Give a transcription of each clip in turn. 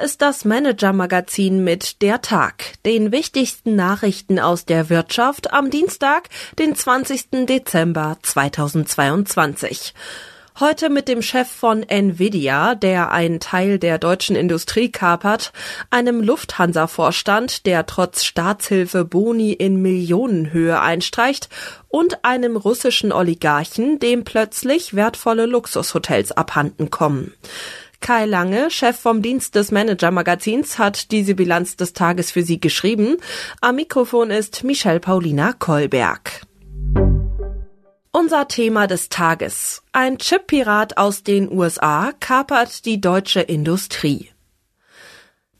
Hier ist das Manager-Magazin mit Der Tag, den wichtigsten Nachrichten aus der Wirtschaft am Dienstag, den 20. Dezember 2022. Heute mit dem Chef von Nvidia, der einen Teil der deutschen Industrie kapert, einem Lufthansa-Vorstand, der trotz Staatshilfe Boni in Millionenhöhe einstreicht und einem russischen Oligarchen, dem plötzlich wertvolle Luxushotels abhanden kommen. Kai Lange, Chef vom Dienst des Manager-Magazins, hat diese Bilanz des Tages für Sie geschrieben. Am Mikrofon ist Michelle Paulina Kolberg. Unser Thema des Tages. Ein Chip-Pirat aus den USA kapert die deutsche Industrie.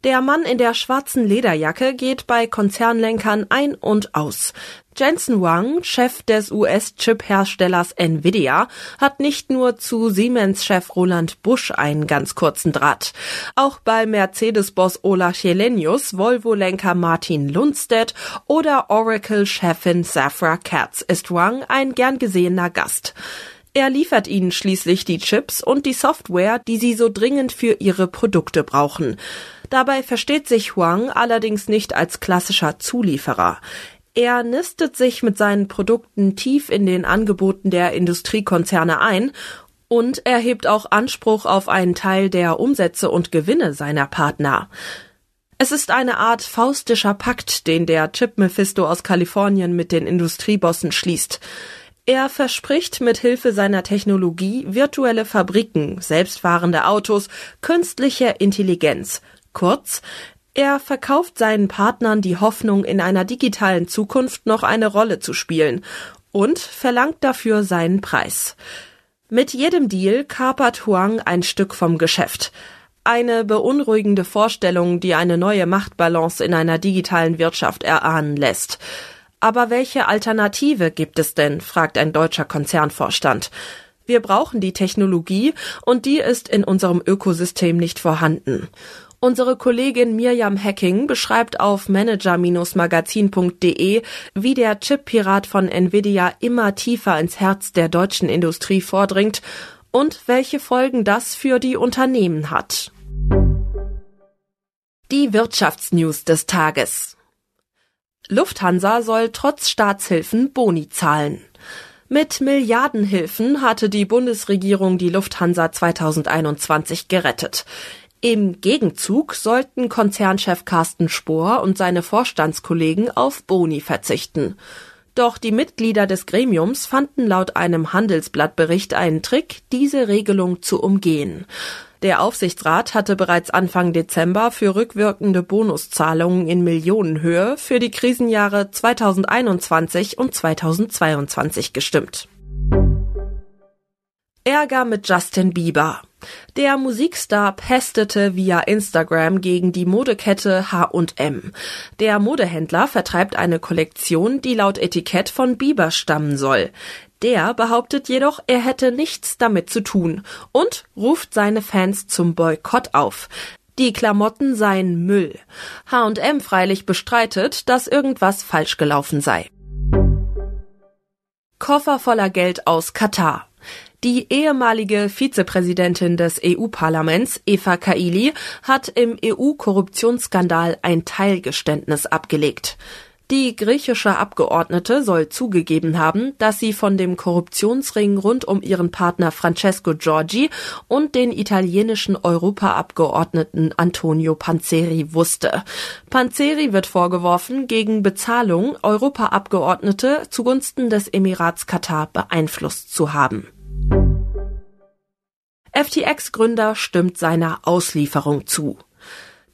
Der Mann in der schwarzen Lederjacke geht bei Konzernlenkern ein und aus. Jensen Huang, Chef des US-Chip-Herstellers Nvidia, hat nicht nur zu Siemens-Chef Roland Busch einen ganz kurzen Draht. Auch bei Mercedes-Boss Ola Chelenius, Volvo-Lenker Martin Lundstedt oder Oracle-Chefin Safra Katz ist Wang ein gern gesehener Gast. Er liefert ihnen schließlich die Chips und die Software, die sie so dringend für ihre Produkte brauchen. Dabei versteht sich Huang allerdings nicht als klassischer Zulieferer. Er nistet sich mit seinen Produkten tief in den Angeboten der Industriekonzerne ein und erhebt auch Anspruch auf einen Teil der Umsätze und Gewinne seiner Partner. Es ist eine Art faustischer Pakt, den der Chip Mephisto aus Kalifornien mit den Industriebossen schließt. Er verspricht mit Hilfe seiner Technologie virtuelle Fabriken, selbstfahrende Autos, künstliche Intelligenz. Kurz, er verkauft seinen Partnern die Hoffnung, in einer digitalen Zukunft noch eine Rolle zu spielen und verlangt dafür seinen Preis. Mit jedem Deal kapert Huang ein Stück vom Geschäft. Eine beunruhigende Vorstellung, die eine neue Machtbalance in einer digitalen Wirtschaft erahnen lässt. Aber welche Alternative gibt es denn? fragt ein deutscher Konzernvorstand. Wir brauchen die Technologie und die ist in unserem Ökosystem nicht vorhanden. Unsere Kollegin Mirjam Hacking beschreibt auf manager-magazin.de, wie der Chip-Pirat von Nvidia immer tiefer ins Herz der deutschen Industrie vordringt und welche Folgen das für die Unternehmen hat. Die Wirtschaftsnews des Tages. Lufthansa soll trotz Staatshilfen Boni zahlen. Mit Milliardenhilfen hatte die Bundesregierung die Lufthansa 2021 gerettet. Im Gegenzug sollten Konzernchef Carsten Spohr und seine Vorstandskollegen auf Boni verzichten. Doch die Mitglieder des Gremiums fanden laut einem Handelsblattbericht einen Trick, diese Regelung zu umgehen. Der Aufsichtsrat hatte bereits Anfang Dezember für rückwirkende Bonuszahlungen in Millionenhöhe für die Krisenjahre 2021 und 2022 gestimmt. Ärger mit Justin Bieber. Der Musikstar pestete via Instagram gegen die Modekette H&M. Der Modehändler vertreibt eine Kollektion, die laut Etikett von Bieber stammen soll. Der behauptet jedoch, er hätte nichts damit zu tun und ruft seine Fans zum Boykott auf. Die Klamotten seien Müll. H&M freilich bestreitet, dass irgendwas falsch gelaufen sei. Koffer voller Geld aus Katar. Die ehemalige Vizepräsidentin des EU-Parlaments, Eva Kaili, hat im EU-Korruptionsskandal ein Teilgeständnis abgelegt. Die griechische Abgeordnete soll zugegeben haben, dass sie von dem Korruptionsring rund um ihren Partner Francesco Giorgi und den italienischen Europaabgeordneten Antonio Panzeri wusste. Panzeri wird vorgeworfen, gegen Bezahlung Europaabgeordnete zugunsten des Emirats Katar beeinflusst zu haben. FTX-Gründer stimmt seiner Auslieferung zu.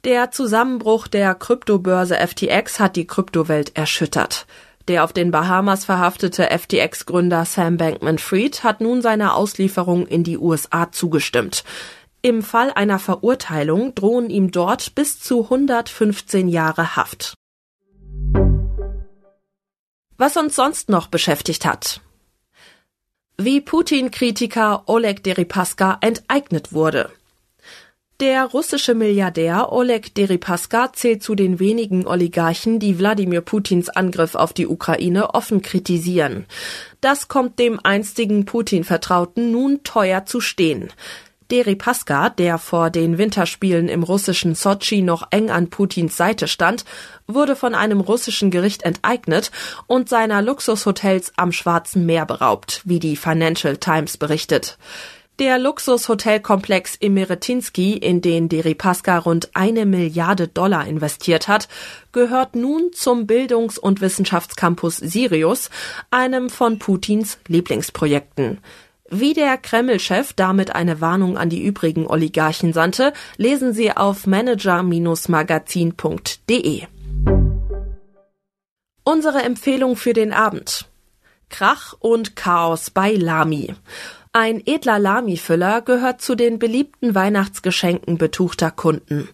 Der Zusammenbruch der Kryptobörse FTX hat die Kryptowelt erschüttert. Der auf den Bahamas verhaftete FTX-Gründer Sam Bankman-Fried hat nun seiner Auslieferung in die USA zugestimmt. Im Fall einer Verurteilung drohen ihm dort bis zu 115 Jahre Haft. Was uns sonst noch beschäftigt hat. Wie Putin-Kritiker Oleg Deripaska enteignet wurde. Der russische Milliardär Oleg Deripaska zählt zu den wenigen Oligarchen, die Wladimir Putins Angriff auf die Ukraine offen kritisieren. Das kommt dem einstigen Putin-Vertrauten nun teuer zu stehen. Deripaska, der vor den Winterspielen im russischen Sochi noch eng an Putins Seite stand, wurde von einem russischen Gericht enteignet und seiner Luxushotels am Schwarzen Meer beraubt, wie die Financial Times berichtet. Der Luxushotelkomplex Emeretinsky, in den Deripaska rund eine Milliarde Dollar investiert hat, gehört nun zum Bildungs- und Wissenschaftscampus Sirius, einem von Putins Lieblingsprojekten. Wie der Kreml-Chef damit eine Warnung an die übrigen Oligarchen sandte, lesen Sie auf manager-magazin.de. Unsere Empfehlung für den Abend. Krach und Chaos bei Lamy. Ein edler Lamy-Füller gehört zu den beliebten Weihnachtsgeschenken betuchter Kunden.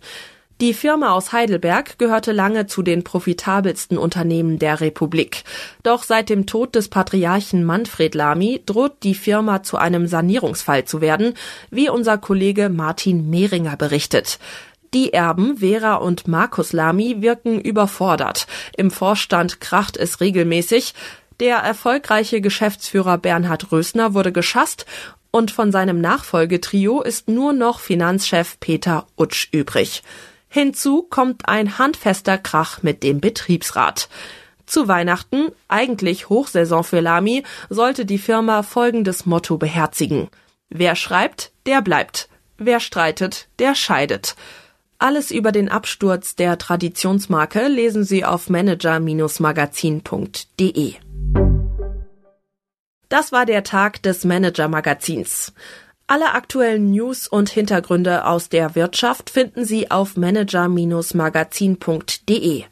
Die Firma aus Heidelberg gehörte lange zu den profitabelsten Unternehmen der Republik. Doch seit dem Tod des Patriarchen Manfred Lamy droht die Firma zu einem Sanierungsfall zu werden, wie unser Kollege Martin Mehringer berichtet. Die Erben Vera und Markus Lamy wirken überfordert. Im Vorstand kracht es regelmäßig. Der erfolgreiche Geschäftsführer Bernhard Rösner wurde geschasst und von seinem Nachfolgetrio ist nur noch Finanzchef Peter Utsch übrig. Hinzu kommt ein handfester Krach mit dem Betriebsrat. Zu Weihnachten, eigentlich Hochsaison für Lamy, sollte die Firma folgendes Motto beherzigen. Wer schreibt, der bleibt. Wer streitet, der scheidet. Alles über den Absturz der Traditionsmarke lesen Sie auf manager-magazin.de. Das war der Tag des Manager Magazins. Alle aktuellen News und Hintergründe aus der Wirtschaft finden Sie auf manager-magazin.de.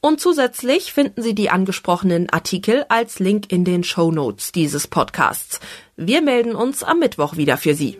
Und zusätzlich finden Sie die angesprochenen Artikel als Link in den Show Notes dieses Podcasts. Wir melden uns am Mittwoch wieder für Sie.